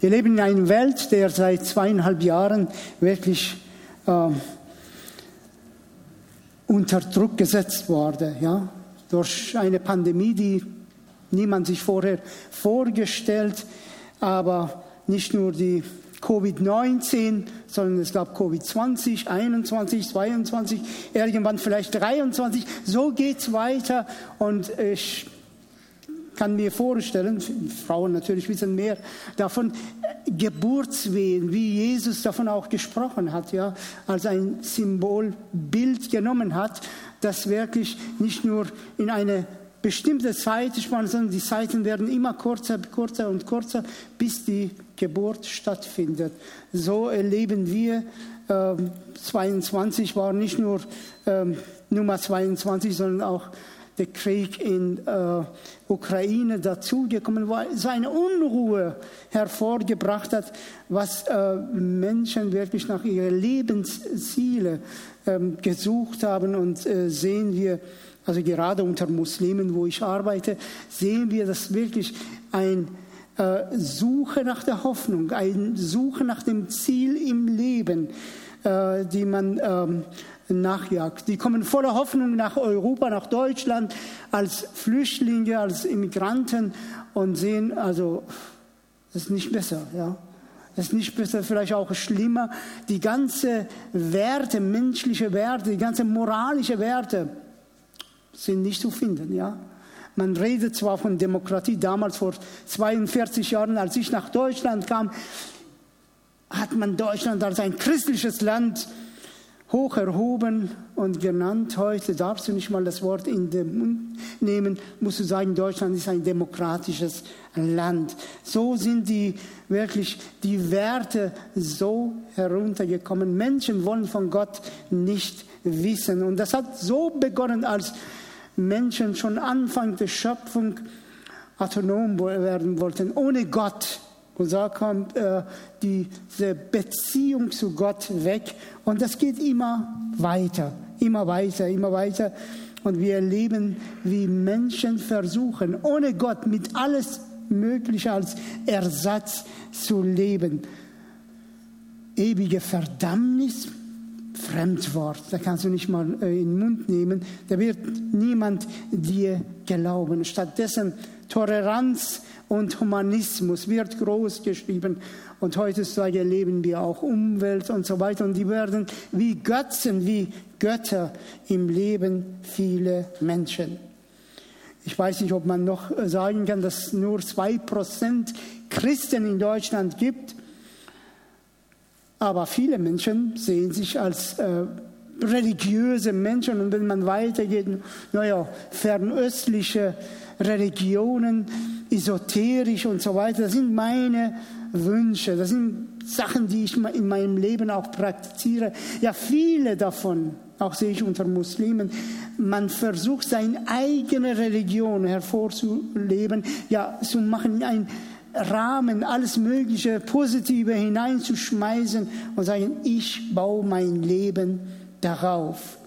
Wir leben in einer Welt, der seit zweieinhalb Jahren wirklich äh, unter Druck gesetzt wurde, ja, durch eine Pandemie, die niemand sich vorher vorgestellt, aber nicht nur die Covid-19, sondern es gab Covid-20, 21, 22, irgendwann vielleicht 23. So geht's weiter und ich kann mir vorstellen, Frauen natürlich wissen mehr davon, Geburtswehen, wie Jesus davon auch gesprochen hat, ja, als ein Symbolbild genommen hat, das wirklich nicht nur in eine bestimmte Zeit spannen, sondern die Zeiten werden immer kürzer, kürzer und kürzer, bis die Geburt stattfindet. So erleben wir, äh, 22 war nicht nur äh, Nummer 22, sondern auch der Krieg in äh, Ukraine dazugekommen war, seine Unruhe hervorgebracht hat, was äh, Menschen wirklich nach ihrer Lebensziele äh, gesucht haben. Und äh, sehen wir, also gerade unter Muslimen, wo ich arbeite, sehen wir, dass wirklich ein äh, Suche nach der Hoffnung, ein Suche nach dem Ziel im Leben, äh, die man ähm, nachjagt. Die kommen voller Hoffnung nach Europa, nach Deutschland als Flüchtlinge, als Immigranten und sehen, also, das ist nicht besser, ja. Das ist nicht besser, vielleicht auch schlimmer. Die ganze Werte, menschliche Werte, die ganze moralische Werte sind nicht zu finden, ja. Man redet zwar von Demokratie, damals vor 42 Jahren, als ich nach Deutschland kam, hat man Deutschland als ein christliches Land hoch erhoben und genannt. Heute darfst du nicht mal das Wort in den Mund nehmen, musst du sagen, Deutschland ist ein demokratisches Land. So sind die wirklich die Werte so heruntergekommen. Menschen wollen von Gott nicht wissen. Und das hat so begonnen, als Menschen schon Anfang der Schöpfung autonom werden wollten, ohne Gott. Und da kommt äh, diese Beziehung zu Gott weg. Und das geht immer weiter, immer weiter, immer weiter. Und wir erleben, wie Menschen versuchen, ohne Gott mit alles Mögliche als Ersatz zu leben. Ewige Verdammnis, Fremdwort, da kannst du nicht mal äh, in den Mund nehmen, da wird niemand dir glauben. Stattdessen Toleranz und Humanismus wird groß geschrieben und heutzutage erleben wir auch Umwelt und so weiter und die werden wie Götzen, wie Götter im Leben viele Menschen. Ich weiß nicht, ob man noch sagen kann, dass es nur zwei Prozent Christen in Deutschland gibt. Aber viele Menschen sehen sich als äh, religiöse Menschen und wenn man weitergeht, naja, fernöstliche Religionen, esoterisch und so weiter, das sind meine Wünsche, das sind Sachen, die ich in meinem Leben auch praktiziere. Ja, viele davon, auch sehe ich unter Muslimen, man versucht seine eigene Religion hervorzuleben, ja, zu machen, ein Rahmen, alles Mögliche Positive hineinzuschmeißen und sagen, ich baue mein Leben darauf.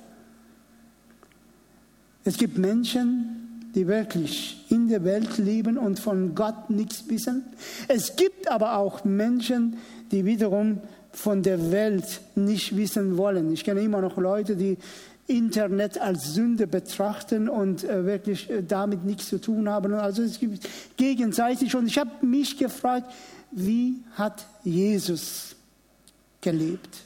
Es gibt Menschen, die wirklich in der Welt leben und von Gott nichts wissen. Es gibt aber auch Menschen, die wiederum von der Welt nicht wissen wollen. Ich kenne immer noch Leute, die Internet als Sünde betrachten und äh, wirklich äh, damit nichts zu tun haben. Also es gibt gegenseitig. Und ich habe mich gefragt, wie hat Jesus gelebt?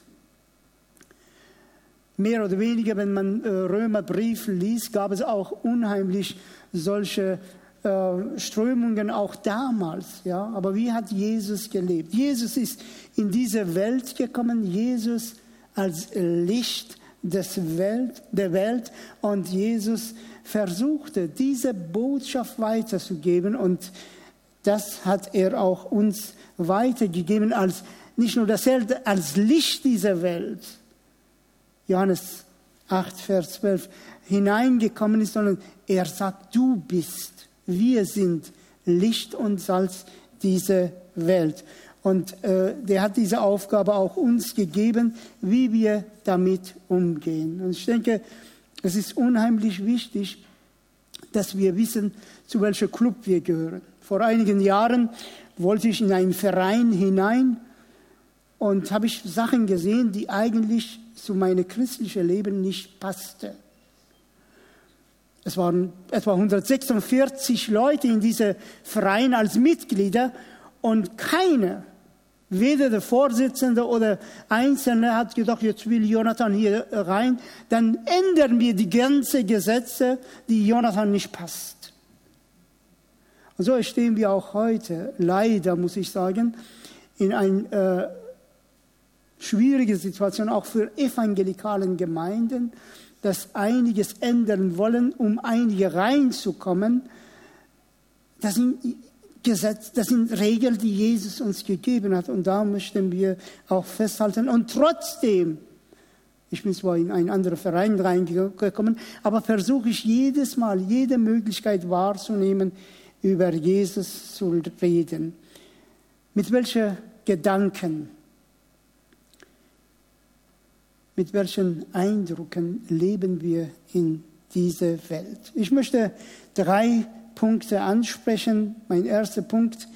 Mehr oder weniger, wenn man äh, Römerbrief liest, gab es auch unheimlich solche äh, Strömungen auch damals. Ja? Aber wie hat Jesus gelebt? Jesus ist in diese Welt gekommen, Jesus als Licht des Welt, der Welt und Jesus versuchte, diese Botschaft weiterzugeben und das hat er auch uns weitergegeben als nicht nur das Welt, als Licht dieser Welt. Johannes 8, Vers 12 hineingekommen ist, sondern er sagt, du bist, wir sind Licht und Salz dieser Welt. Und äh, der hat diese Aufgabe auch uns gegeben, wie wir damit umgehen. Und ich denke, es ist unheimlich wichtig, dass wir wissen, zu welchem Club wir gehören. Vor einigen Jahren wollte ich in einen Verein hinein und habe ich Sachen gesehen, die eigentlich zu meinem christlichen Leben nicht passten. Es waren etwa 146 Leute in diesem Verein als Mitglieder und keiner, weder der Vorsitzende oder Einzelne hat gedacht, jetzt will Jonathan hier rein, dann ändern wir die ganzen Gesetze, die Jonathan nicht passt. Und so stehen wir auch heute, leider muss ich sagen, in einer äh, schwierigen Situation, auch für evangelikalen Gemeinden, dass einiges ändern wollen, um einige reinzukommen. Das sind Gesetze, das sind Regeln, die Jesus uns gegeben hat. Und da möchten wir auch festhalten. Und trotzdem, ich bin zwar in einen anderen Verein reingekommen, aber versuche ich jedes Mal, jede Möglichkeit wahrzunehmen, über Jesus zu reden. Mit welchen Gedanken, mit welchen Eindrücken leben wir in dieser Welt. Ich möchte drei Punkte ansprechen. Mein erster Punkt,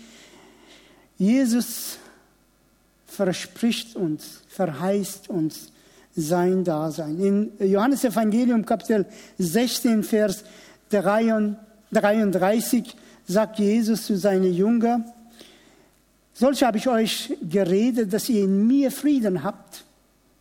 Jesus verspricht uns, verheißt uns sein Dasein. In Johannes Evangelium Kapitel 16, Vers 33 sagt Jesus zu seinen Jüngern, solch habe ich euch geredet, dass ihr in mir Frieden habt.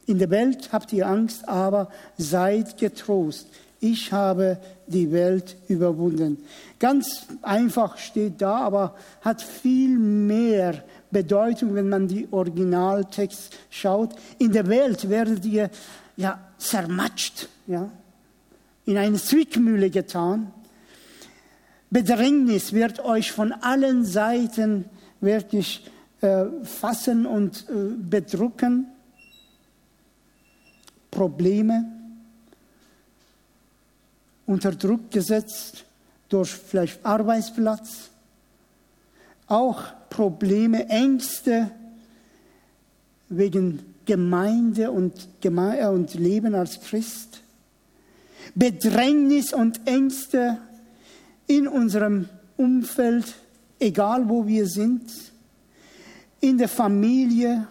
In der Welt habt ihr Angst, aber seid getrost. Ich habe die Welt überwunden. Ganz einfach steht da, aber hat viel mehr Bedeutung, wenn man die Originaltext schaut. In der Welt werdet ihr ja zermatscht, ja, in eine Zwickmühle getan. Bedrängnis wird euch von allen Seiten wirklich äh, fassen und äh, bedrücken. Probleme, unter Druck gesetzt durch vielleicht Arbeitsplatz, auch Probleme, Ängste wegen Gemeinde und, Geme äh, und Leben als Christ, Bedrängnis und Ängste in unserem Umfeld, egal wo wir sind, in der Familie,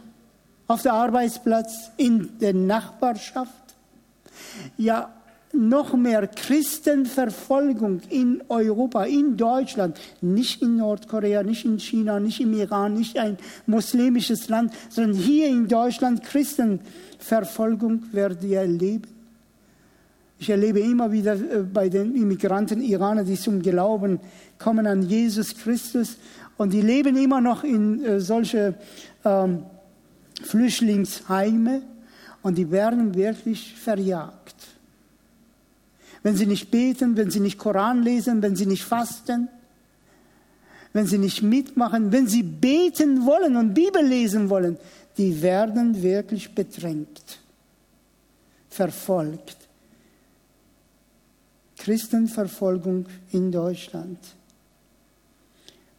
auf der Arbeitsplatz, in der Nachbarschaft. Ja, noch mehr Christenverfolgung in Europa, in Deutschland, nicht in Nordkorea, nicht in China, nicht im Iran, nicht ein muslimisches Land, sondern hier in Deutschland Christenverfolgung werden wir erleben. Ich erlebe immer wieder äh, bei den Immigranten Iraner, die zum Glauben kommen an Jesus Christus und die leben immer noch in äh, solche ähm, Flüchtlingsheime und die werden wirklich verjagt. Wenn sie nicht beten, wenn sie nicht Koran lesen, wenn sie nicht fasten, wenn sie nicht mitmachen, wenn sie beten wollen und Bibel lesen wollen, die werden wirklich bedrängt, verfolgt. Christenverfolgung in Deutschland.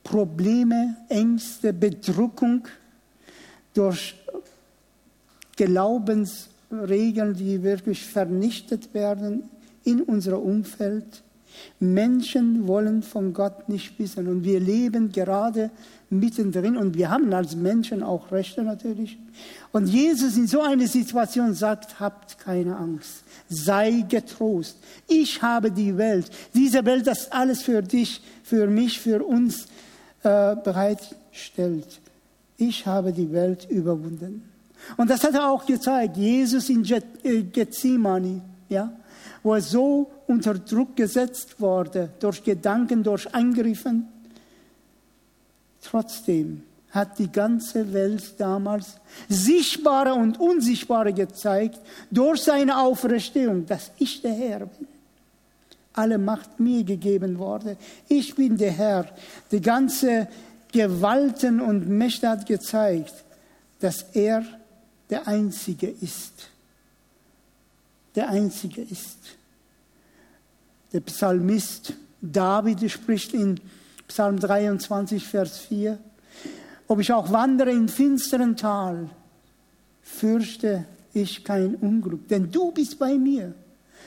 Probleme, Ängste, Bedrückung durch Glaubensregeln, die wirklich vernichtet werden in unserem Umfeld. Menschen wollen von Gott nicht wissen und wir leben gerade mittendrin und wir haben als Menschen auch Rechte natürlich. Und Jesus in so einer Situation sagt, habt keine Angst, sei getrost. Ich habe die Welt, diese Welt, das alles für dich, für mich, für uns äh, bereitstellt. Ich habe die Welt überwunden. Und das hat er auch gezeigt, Jesus in äh, Gethsemane, ja, wo er so unter Druck gesetzt wurde, durch Gedanken, durch Eingriffen. Trotzdem hat die ganze Welt damals sichtbare und unsichtbare gezeigt durch seine Auferstehung, dass ich der Herr bin. Alle Macht mir gegeben wurde. Ich bin der Herr. Die ganze Gewalten und Mächte hat gezeigt, dass er der Einzige ist. Der Einzige ist. Der Psalmist David spricht in Psalm 23, Vers 4, ob ich auch wandere in finsteren Tal, fürchte ich kein Unglück, denn du bist bei mir.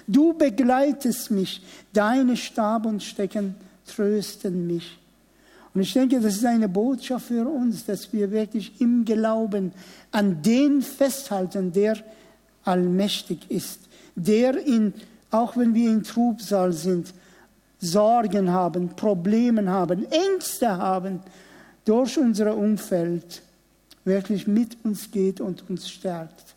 Du begleitest mich, deine Stab und Stecken trösten mich. Und ich denke, das ist eine Botschaft für uns, dass wir wirklich im Glauben an den festhalten, der allmächtig ist, der in, auch wenn wir in Trubsal sind, Sorgen haben, Probleme haben, Ängste haben, durch unser Umfeld wirklich mit uns geht und uns stärkt.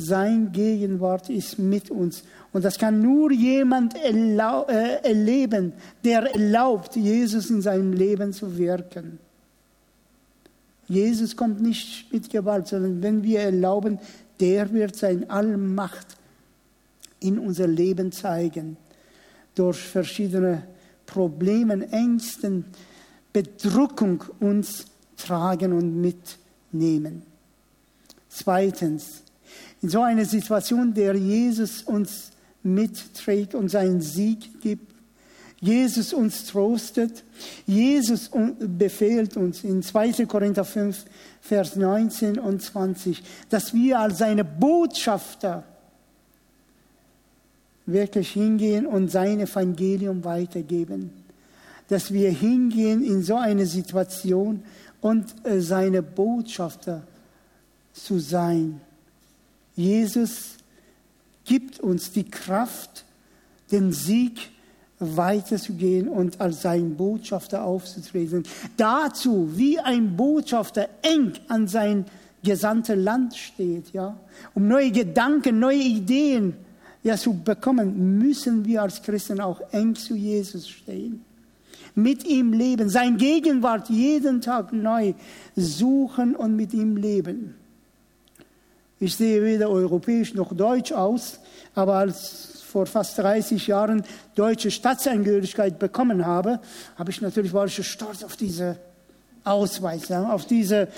Sein Gegenwart ist mit uns. Und das kann nur jemand äh, erleben, der erlaubt, Jesus in seinem Leben zu wirken. Jesus kommt nicht mit Gewalt, sondern wenn wir erlauben, der wird seine Allmacht in unser Leben zeigen. Durch verschiedene Probleme, Ängsten, Bedrückung uns tragen und mitnehmen. Zweitens, in so einer Situation, der Jesus uns mitträgt und seinen Sieg gibt, Jesus uns trostet, Jesus befehlt uns in 2. Korinther 5, Vers 19 und 20, dass wir als seine Botschafter wirklich hingehen und sein Evangelium weitergeben. Dass wir hingehen in so eine Situation und äh, seine Botschafter zu sein. Jesus gibt uns die Kraft, den Sieg weiterzugehen und als sein Botschafter aufzutreten. Dazu, wie ein Botschafter eng an sein gesandtes Land steht, ja, um neue Gedanken, neue Ideen ja, zu bekommen, müssen wir als Christen auch eng zu Jesus stehen. Mit ihm leben, sein Gegenwart jeden Tag neu suchen und mit ihm leben. Ich sehe weder europäisch noch deutsch aus, aber als vor fast 30 Jahren deutsche Staatsangehörigkeit bekommen habe, habe ich natürlich war ich stolz auf diese Ausweis, auf diese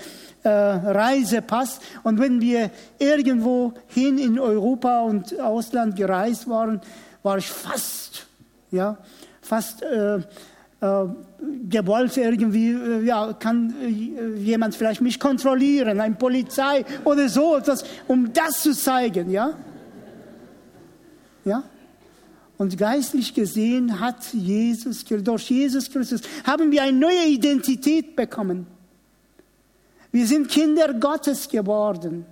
äh, Reisepass. Und wenn wir irgendwo hin in Europa und Ausland gereist waren, war ich fast, ja, fast äh, gewollt irgendwie, äh, ja, kann äh, jemand vielleicht mich kontrollieren, ein Polizei oder so, etwas, um das zu zeigen, ja. Ja? Und geistlich gesehen hat Jesus, durch Jesus Christus haben wir eine neue Identität bekommen. Wir sind Kinder Gottes geworden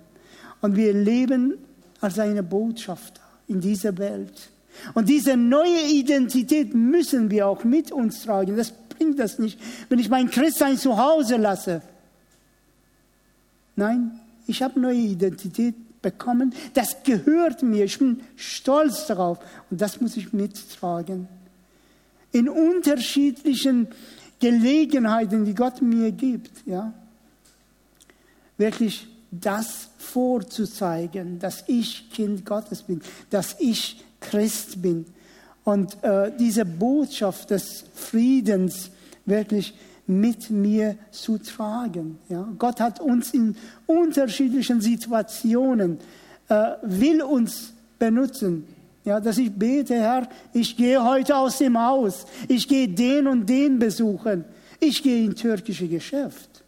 und wir leben als seine Botschafter in dieser Welt. Und diese neue Identität müssen wir auch mit uns tragen. Das bringt das nicht, wenn ich mein Christsein zu Hause lasse. Nein, ich habe neue Identität bekommen. Das gehört mir. Ich bin stolz darauf. Und das muss ich mittragen. In unterschiedlichen Gelegenheiten, die Gott mir gibt, ja. Wirklich das vorzuzeigen, dass ich Kind Gottes bin, dass ich Christ bin. Und äh, diese Botschaft des Friedens wirklich mit mir zu tragen. Ja? Gott hat uns in unterschiedlichen Situationen, äh, will uns benutzen. Ja, dass ich bete, Herr, ich gehe heute aus dem Haus, ich gehe den und den besuchen, ich gehe in türkische Geschäft.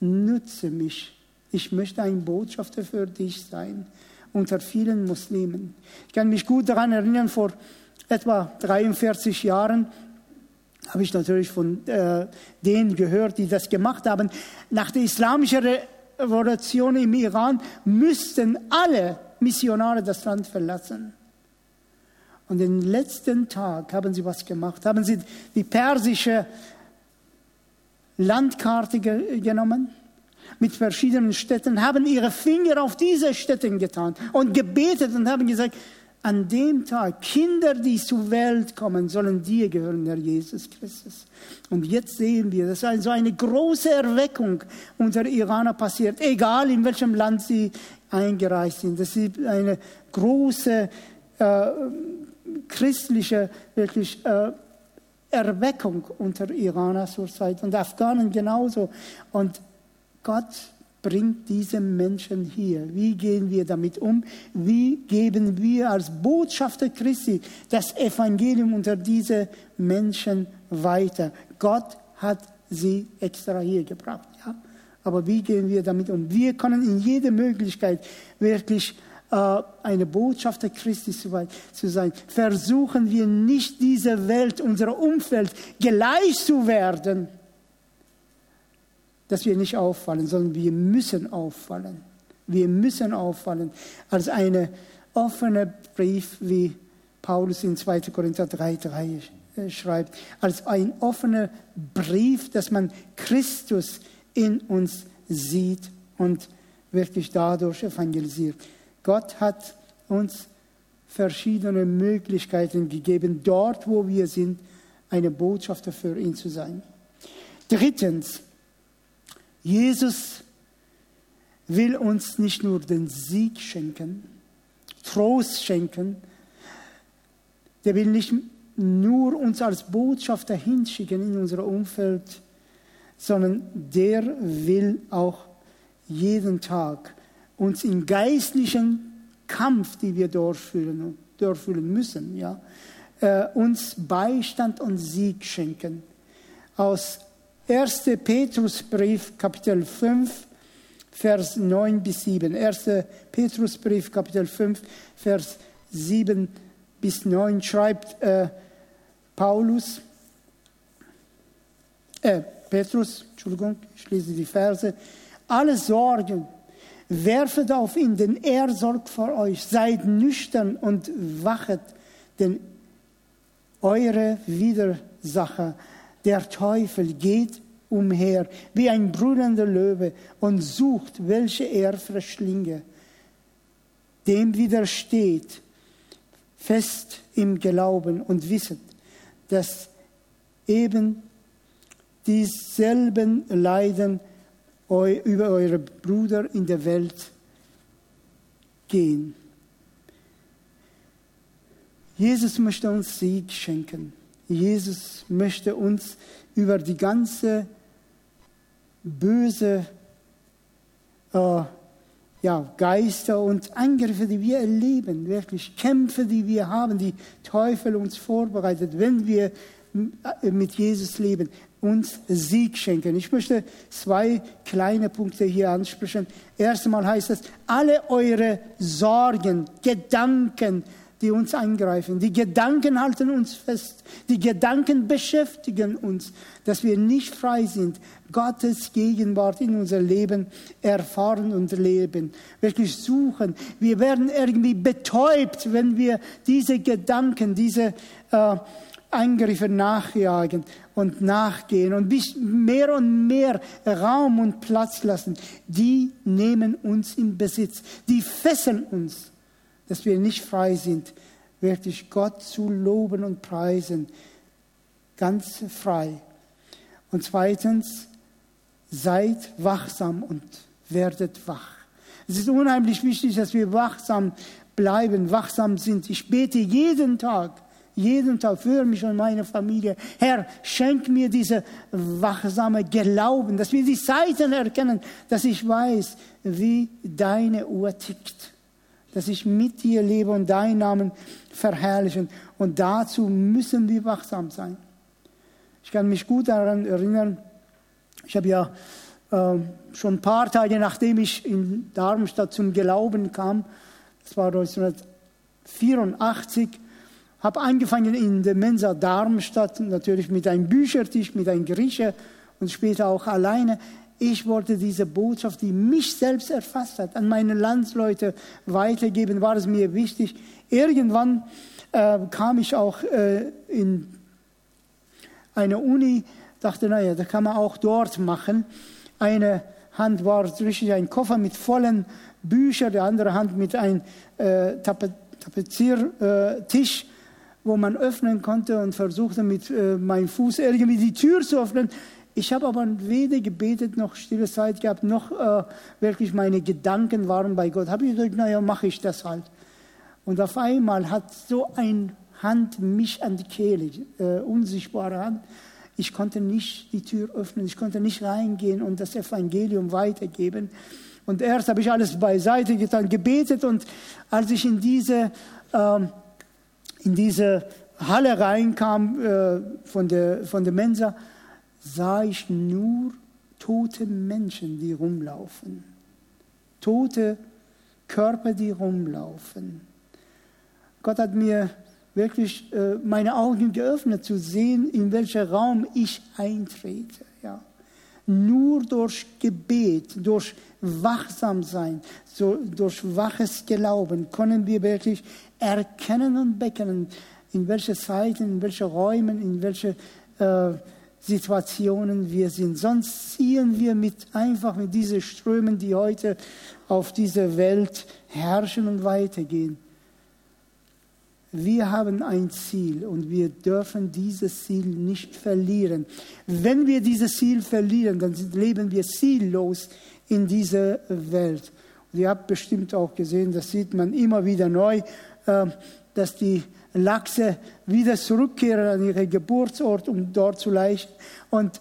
Nutze mich. Ich möchte ein Botschafter für dich sein unter vielen Muslimen. Ich kann mich gut daran erinnern, vor etwa 43 Jahren habe ich natürlich von äh, denen gehört, die das gemacht haben. Nach der islamischen Revolution im Iran müssten alle Missionare das Land verlassen. Und den letzten Tag haben sie was gemacht. Haben sie die persische Landkarte ge genommen mit verschiedenen Städten, haben ihre Finger auf diese Städte getan und gebetet und haben gesagt, an dem Tag, Kinder, die zur Welt kommen, sollen dir gehören, Herr Jesus Christus. Und jetzt sehen wir, dass so eine große Erweckung unter Iraner passiert, egal in welchem Land sie eingereist sind. Das ist eine große äh, christliche, wirklich äh, Erweckung unter Iraner zurzeit und Afghanen genauso. Und Gott bringt diese Menschen hier? Wie gehen wir damit um? Wie geben wir als Botschafter Christi das Evangelium unter diese Menschen weiter? Gott hat sie extra hier gebracht. Ja? Aber wie gehen wir damit um? Wir können in jeder Möglichkeit wirklich äh, eine Botschafter Christi zu sein, versuchen wir nicht dieser Welt, unser Umfeld gleich zu werden, dass wir nicht auffallen, sondern wir müssen auffallen. Wir müssen auffallen als eine offene Brief, wie Paulus in 2. Korinther 3,3 äh, schreibt, als ein offener Brief, dass man Christus in uns sieht und wirklich dadurch evangelisiert. Gott hat uns verschiedene Möglichkeiten gegeben, dort, wo wir sind, eine Botschafter für ihn zu sein. Drittens, Jesus will uns nicht nur den Sieg schenken, Trost schenken, der will nicht nur uns als Botschafter hinschicken in unser Umfeld, sondern der will auch jeden Tag uns im geistlichen Kampf, die wir durchführen, durchführen müssen, ja, äh, uns Beistand und Sieg schenken. Aus 1. Petrusbrief, Kapitel 5, Vers 9 bis 7. 1. Petrusbrief, Kapitel 5, Vers 7 bis 9 schreibt äh, Paulus, äh, Petrus, Entschuldigung, ich lese die Verse, alle Sorgen werfet auf ihn, denn er sorgt für euch. Seid nüchtern und wachet, denn eure Widersacher, der Teufel, geht umher wie ein brüllender Löwe und sucht, welche er verschlinge. Dem widersteht fest im Glauben und wisset, dass eben dieselben Leiden über eure Brüder in der Welt gehen. Jesus möchte uns Sieg schenken. Jesus möchte uns über die ganze böse äh, ja, Geister und Angriffe, die wir erleben, wirklich Kämpfe, die wir haben, die Teufel uns vorbereitet, wenn wir mit Jesus leben, uns Sieg schenken. Ich möchte zwei kleine Punkte hier ansprechen. Erstmal heißt es, alle eure Sorgen, Gedanken, die uns angreifen. Die Gedanken halten uns fest. Die Gedanken beschäftigen uns, dass wir nicht frei sind, Gottes Gegenwart in unser Leben erfahren und leben. Wirklich suchen. Wir werden irgendwie betäubt, wenn wir diese Gedanken, diese äh, Angriffe nachjagen und nachgehen und bis mehr und mehr Raum und Platz lassen. Die nehmen uns in Besitz. Die fesseln uns dass wir nicht frei sind, wirklich Gott zu loben und preisen. Ganz frei. Und zweitens, seid wachsam und werdet wach. Es ist unheimlich wichtig, dass wir wachsam bleiben, wachsam sind. Ich bete jeden Tag, jeden Tag für mich und meine Familie. Herr, schenk mir diese wachsame Glauben, dass wir die Seiten erkennen, dass ich weiß, wie deine Uhr tickt dass ich mit dir lebe und deinen Namen verherrlichen. Und dazu müssen wir wachsam sein. Ich kann mich gut daran erinnern, ich habe ja äh, schon ein paar Tage nachdem ich in Darmstadt zum Glauben kam, das war 1984, habe angefangen in der Mensa Darmstadt, natürlich mit einem Büchertisch, mit einem Grieche und später auch alleine ich wollte diese Botschaft, die mich selbst erfasst hat, an meine Landsleute weitergeben, war es mir wichtig. Irgendwann äh, kam ich auch äh, in eine Uni, dachte, naja, da kann man auch dort machen. Eine Hand war richtig ein Koffer mit vollen Büchern, die andere Hand mit einem äh, Tapeziertisch, wo man öffnen konnte und versuchte mit äh, meinem Fuß irgendwie die Tür zu öffnen. Ich habe aber weder gebetet noch stille Zeit gehabt, noch äh, wirklich meine Gedanken waren bei Gott. Habe ich gesagt, naja, mache ich das halt. Und auf einmal hat so eine Hand mich an die Kehle, äh, unsichtbare Hand. Ich konnte nicht die Tür öffnen, ich konnte nicht reingehen und das Evangelium weitergeben. Und erst habe ich alles beiseite getan, gebetet und als ich in diese, äh, in diese Halle reinkam äh, von, der, von der Mensa, sah ich nur tote Menschen, die rumlaufen. Tote, Körper, die rumlaufen. Gott hat mir wirklich äh, meine Augen geöffnet, zu sehen, in welchen Raum ich eintrete. Ja. Nur durch Gebet, durch Wachsamsein, durch waches Glauben können wir wirklich erkennen und bekennen, in welchen Zeiten, in welchen Räumen, in welchen äh, Situationen wir sind. Sonst ziehen wir mit, einfach mit diesen Strömen, die heute auf dieser Welt herrschen und weitergehen. Wir haben ein Ziel und wir dürfen dieses Ziel nicht verlieren. Wenn wir dieses Ziel verlieren, dann leben wir ziellos in dieser Welt. Und ihr habt bestimmt auch gesehen, das sieht man immer wieder neu, ähm, dass die Lachse wieder zurückkehren an ihren Geburtsort, um dort zu laichen. Und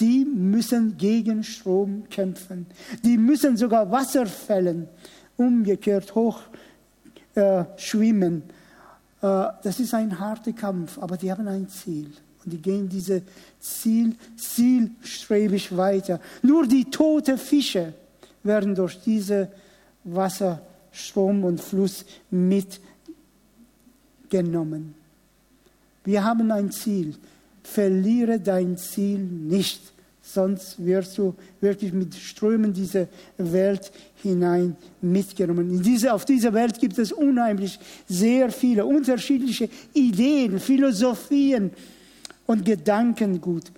die müssen gegen Strom kämpfen. Die müssen sogar Wasserfällen umgekehrt hoch äh, schwimmen. Äh, das ist ein harter Kampf, aber die haben ein Ziel. Und die gehen diese Ziel, zielstrebig weiter. Nur die toten Fische werden durch diese Wasserstrom und Fluss mitgenommen. Wir haben ein Ziel. Verliere dein Ziel nicht, sonst wirst du wirklich mit Strömen dieser Welt hinein mitgenommen. In diese, auf dieser Welt gibt es unheimlich sehr viele unterschiedliche Ideen, Philosophien und Gedankengut.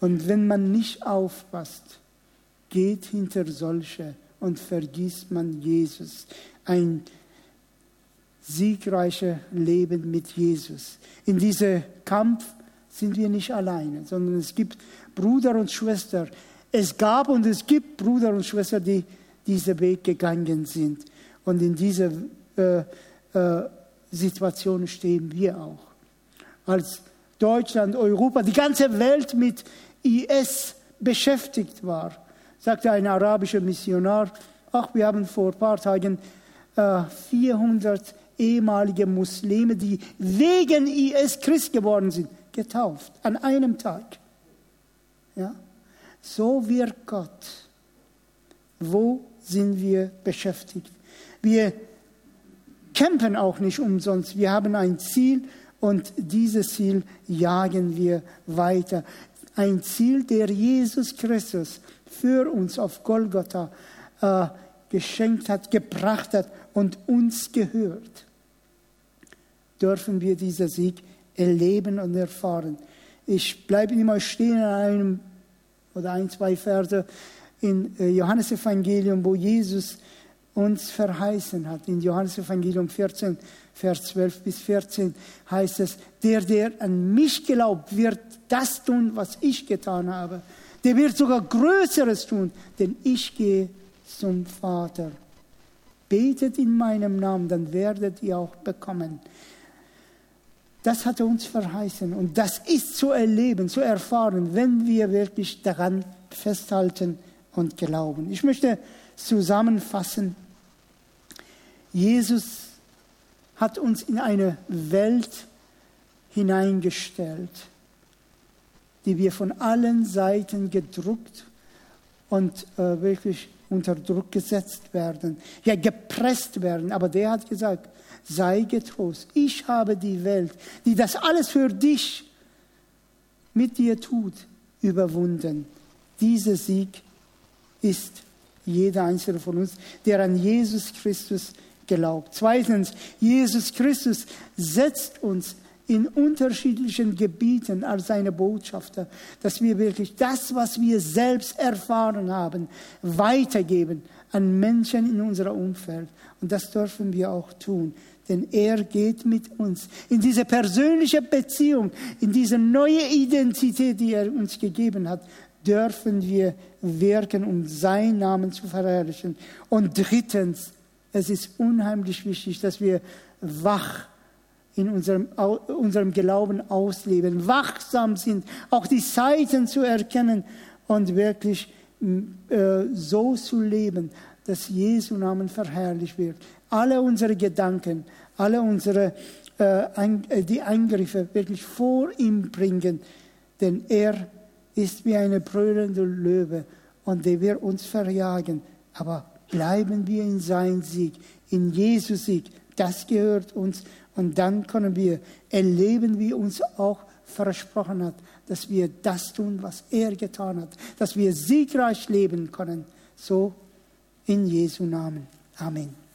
Und wenn man nicht aufpasst, geht hinter solche und vergisst man Jesus. Ein siegreiches Leben mit Jesus. In diesem Kampf sind wir nicht alleine, sondern es gibt Bruder und Schwester. Es gab und es gibt Bruder und Schwester, die diesen Weg gegangen sind. Und in dieser äh, äh, Situation stehen wir auch. Als Deutschland, Europa, die ganze Welt mit IS beschäftigt war, sagte ein arabischer Missionar, ach, wir haben vor ein paar Tagen äh, 400 ehemalige Muslime, die wegen IS Christ geworden sind, getauft, an einem Tag. Ja? So wirkt Gott. Wo sind wir beschäftigt? Wir kämpfen auch nicht umsonst. Wir haben ein Ziel und dieses Ziel jagen wir weiter. Ein Ziel, der Jesus Christus für uns auf Golgotha äh, geschenkt hat, gebracht hat und uns gehört. Dürfen wir diesen Sieg erleben und erfahren. Ich bleibe immer stehen an einem oder ein, zwei Verse in äh, Johannes Evangelium, wo Jesus uns verheißen hat. In Johannes Evangelium 14, Vers 12 bis 14 heißt es, der, der an mich glaubt, wird das tun, was ich getan habe. Der wird sogar Größeres tun, denn ich gehe zum Vater. Betet in meinem Namen, dann werdet ihr auch bekommen. Das hat er uns verheißen und das ist zu erleben, zu erfahren, wenn wir wirklich daran festhalten und glauben. Ich möchte zusammenfassen, Jesus hat uns in eine Welt hineingestellt, die wir von allen Seiten gedruckt und äh, wirklich unter Druck gesetzt werden, ja gepresst werden. Aber der hat gesagt, sei getrost, ich habe die Welt, die das alles für dich mit dir tut, überwunden. Dieser Sieg ist jeder einzelne von uns, der an Jesus Christus glaubt. Zweitens, Jesus Christus setzt uns in unterschiedlichen Gebieten als seine Botschafter, dass wir wirklich das, was wir selbst erfahren haben, weitergeben an Menschen in unserem Umfeld. Und das dürfen wir auch tun, denn er geht mit uns in diese persönliche Beziehung, in diese neue Identität, die er uns gegeben hat, dürfen wir wirken, um seinen Namen zu verherrlichen. Und drittens, es ist unheimlich wichtig, dass wir wach in unserem, unserem Glauben ausleben, wachsam sind, auch die Zeiten zu erkennen und wirklich äh, so zu leben, dass Jesu Namen verherrlicht wird. Alle unsere Gedanken, alle unsere äh, äh die Eingriffe wirklich vor ihm bringen, denn er ist wie eine brüllende Löwe und der wird uns verjagen. Aber bleiben wir in sein Sieg, in Jesus Sieg. Das gehört uns. Und dann können wir erleben, wie uns auch versprochen hat, dass wir das tun, was er getan hat, dass wir siegreich leben können. So in Jesu Namen. Amen.